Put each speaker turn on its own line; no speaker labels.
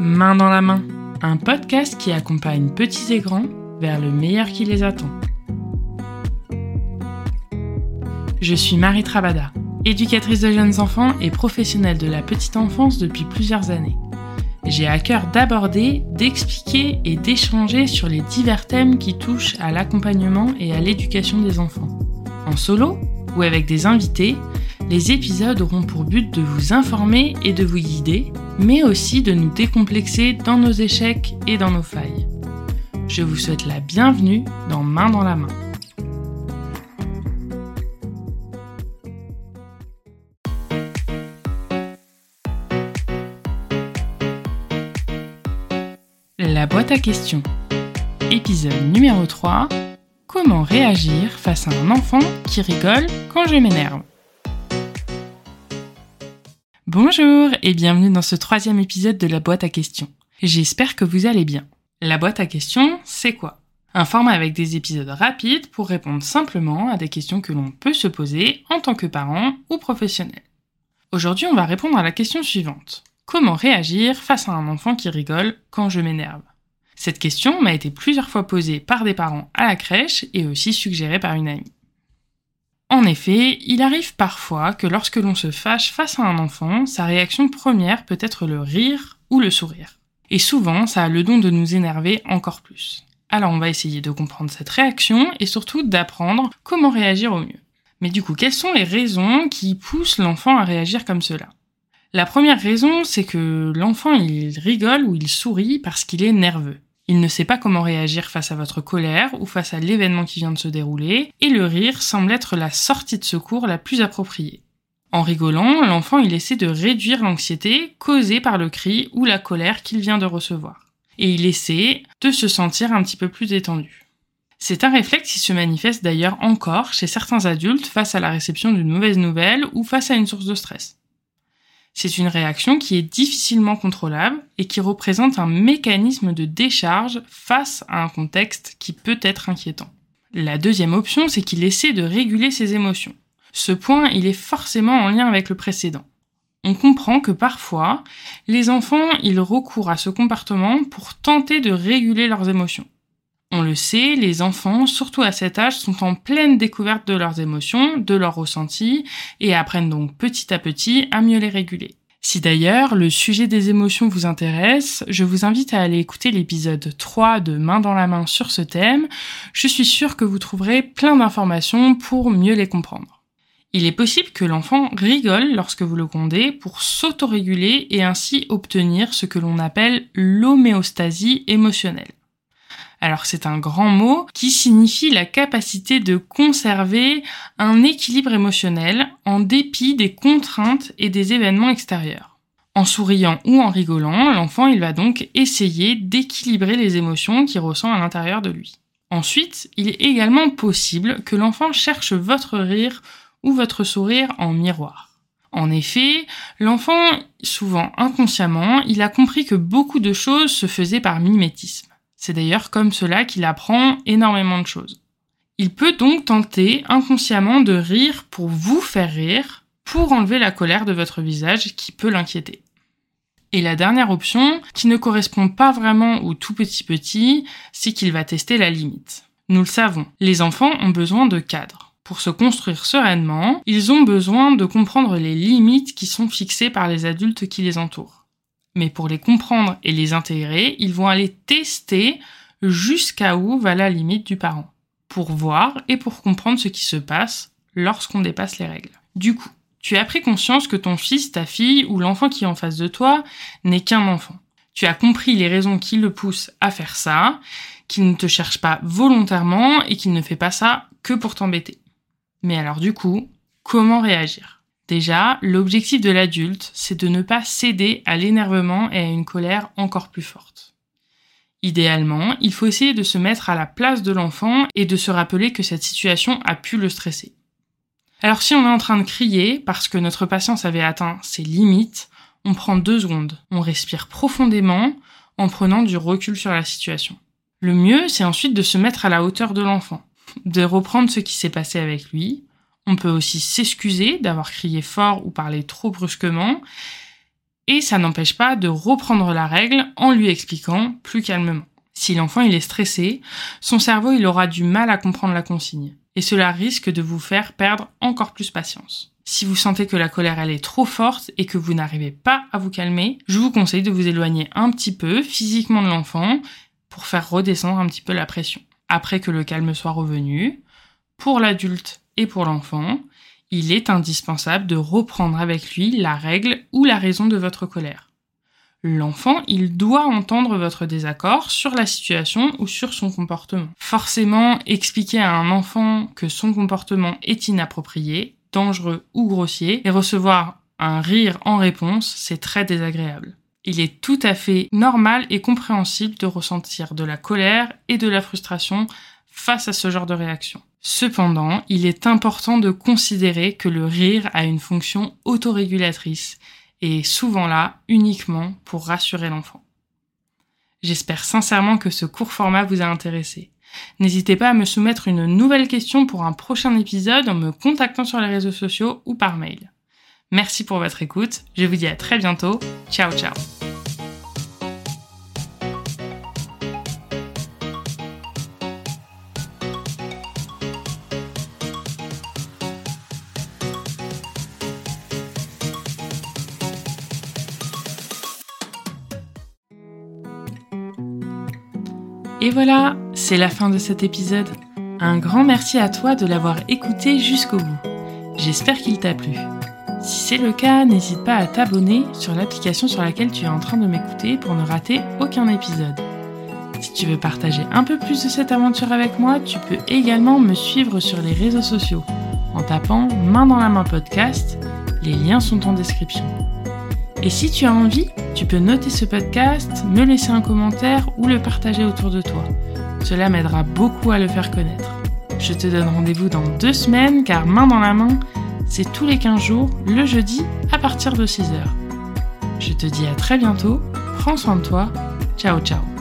Main dans la main, un podcast qui accompagne petits et grands vers le meilleur qui les attend. Je suis Marie Travada, éducatrice de jeunes enfants et professionnelle de la petite enfance depuis plusieurs années. J'ai à cœur d'aborder, d'expliquer et d'échanger sur les divers thèmes qui touchent à l'accompagnement et à l'éducation des enfants. En solo ou avec des invités, les épisodes auront pour but de vous informer et de vous guider, mais aussi de nous décomplexer dans nos échecs et dans nos failles. Je vous souhaite la bienvenue dans Main dans la main. La boîte à questions. Épisode numéro 3. Comment réagir face à un enfant qui rigole quand je m'énerve? Bonjour et bienvenue dans ce troisième épisode de la boîte à questions. J'espère que vous allez bien. La boîte à questions, c'est quoi? Un format avec des épisodes rapides pour répondre simplement à des questions que l'on peut se poser en tant que parent ou professionnel. Aujourd'hui, on va répondre à la question suivante. Comment réagir face à un enfant qui rigole quand je m'énerve? Cette question m'a été plusieurs fois posée par des parents à la crèche et aussi suggérée par une amie. En effet, il arrive parfois que lorsque l'on se fâche face à un enfant, sa réaction première peut être le rire ou le sourire. Et souvent, ça a le don de nous énerver encore plus. Alors on va essayer de comprendre cette réaction et surtout d'apprendre comment réagir au mieux. Mais du coup, quelles sont les raisons qui poussent l'enfant à réagir comme cela? La première raison, c'est que l'enfant il rigole ou il sourit parce qu'il est nerveux. Il ne sait pas comment réagir face à votre colère ou face à l'événement qui vient de se dérouler, et le rire semble être la sortie de secours la plus appropriée. En rigolant, l'enfant il essaie de réduire l'anxiété causée par le cri ou la colère qu'il vient de recevoir. Et il essaie de se sentir un petit peu plus détendu. C'est un réflexe qui se manifeste d'ailleurs encore chez certains adultes face à la réception d'une mauvaise nouvelle ou face à une source de stress. C'est une réaction qui est difficilement contrôlable et qui représente un mécanisme de décharge face à un contexte qui peut être inquiétant. La deuxième option, c'est qu'il essaie de réguler ses émotions. Ce point, il est forcément en lien avec le précédent. On comprend que parfois, les enfants, ils recourent à ce comportement pour tenter de réguler leurs émotions. On le sait, les enfants, surtout à cet âge, sont en pleine découverte de leurs émotions, de leurs ressentis, et apprennent donc petit à petit à mieux les réguler. Si d'ailleurs le sujet des émotions vous intéresse, je vous invite à aller écouter l'épisode 3 de Main dans la main sur ce thème. Je suis sûre que vous trouverez plein d'informations pour mieux les comprendre. Il est possible que l'enfant rigole lorsque vous le condez pour s'autoréguler et ainsi obtenir ce que l'on appelle l'homéostasie émotionnelle. Alors c'est un grand mot qui signifie la capacité de conserver un équilibre émotionnel en dépit des contraintes et des événements extérieurs. En souriant ou en rigolant, l'enfant il va donc essayer d'équilibrer les émotions qu'il ressent à l'intérieur de lui. Ensuite, il est également possible que l'enfant cherche votre rire ou votre sourire en miroir. En effet, l'enfant, souvent inconsciemment, il a compris que beaucoup de choses se faisaient par mimétisme. C'est d'ailleurs comme cela qu'il apprend énormément de choses. Il peut donc tenter inconsciemment de rire pour vous faire rire, pour enlever la colère de votre visage qui peut l'inquiéter. Et la dernière option, qui ne correspond pas vraiment au tout petit petit, c'est qu'il va tester la limite. Nous le savons, les enfants ont besoin de cadres. Pour se construire sereinement, ils ont besoin de comprendre les limites qui sont fixées par les adultes qui les entourent mais pour les comprendre et les intégrer, ils vont aller tester jusqu'à où va la limite du parent, pour voir et pour comprendre ce qui se passe lorsqu'on dépasse les règles. Du coup, tu as pris conscience que ton fils, ta fille ou l'enfant qui est en face de toi n'est qu'un enfant. Tu as compris les raisons qui le poussent à faire ça, qu'il ne te cherche pas volontairement et qu'il ne fait pas ça que pour t'embêter. Mais alors du coup, comment réagir? Déjà, l'objectif de l'adulte, c'est de ne pas céder à l'énervement et à une colère encore plus forte. Idéalement, il faut essayer de se mettre à la place de l'enfant et de se rappeler que cette situation a pu le stresser. Alors si on est en train de crier parce que notre patience avait atteint ses limites, on prend deux secondes, on respire profondément en prenant du recul sur la situation. Le mieux, c'est ensuite de se mettre à la hauteur de l'enfant, de reprendre ce qui s'est passé avec lui, on peut aussi s'excuser d'avoir crié fort ou parlé trop brusquement. Et ça n'empêche pas de reprendre la règle en lui expliquant plus calmement. Si l'enfant est stressé, son cerveau il aura du mal à comprendre la consigne. Et cela risque de vous faire perdre encore plus patience. Si vous sentez que la colère est trop forte et que vous n'arrivez pas à vous calmer, je vous conseille de vous éloigner un petit peu physiquement de l'enfant pour faire redescendre un petit peu la pression. Après que le calme soit revenu, pour l'adulte et pour l'enfant, il est indispensable de reprendre avec lui la règle ou la raison de votre colère. L'enfant, il doit entendre votre désaccord sur la situation ou sur son comportement. Forcément, expliquer à un enfant que son comportement est inapproprié, dangereux ou grossier et recevoir un rire en réponse, c'est très désagréable. Il est tout à fait normal et compréhensible de ressentir de la colère et de la frustration face à ce genre de réaction. Cependant, il est important de considérer que le rire a une fonction autorégulatrice et souvent là uniquement pour rassurer l'enfant. J'espère sincèrement que ce court format vous a intéressé. N'hésitez pas à me soumettre une nouvelle question pour un prochain épisode en me contactant sur les réseaux sociaux ou par mail. Merci pour votre écoute, je vous dis à très bientôt, ciao ciao Et voilà, c'est la fin de cet épisode. Un grand merci à toi de l'avoir écouté jusqu'au bout. J'espère qu'il t'a plu. Si c'est le cas, n'hésite pas à t'abonner sur l'application sur laquelle tu es en train de m'écouter pour ne rater aucun épisode. Si tu veux partager un peu plus de cette aventure avec moi, tu peux également me suivre sur les réseaux sociaux en tapant Main dans la main podcast. Les liens sont en description. Et si tu as envie, tu peux noter ce podcast, me laisser un commentaire ou le partager autour de toi. Cela m'aidera beaucoup à le faire connaître. Je te donne rendez-vous dans deux semaines car main dans la main, c'est tous les 15 jours, le jeudi à partir de 6h. Je te dis à très bientôt, prends soin de toi, ciao ciao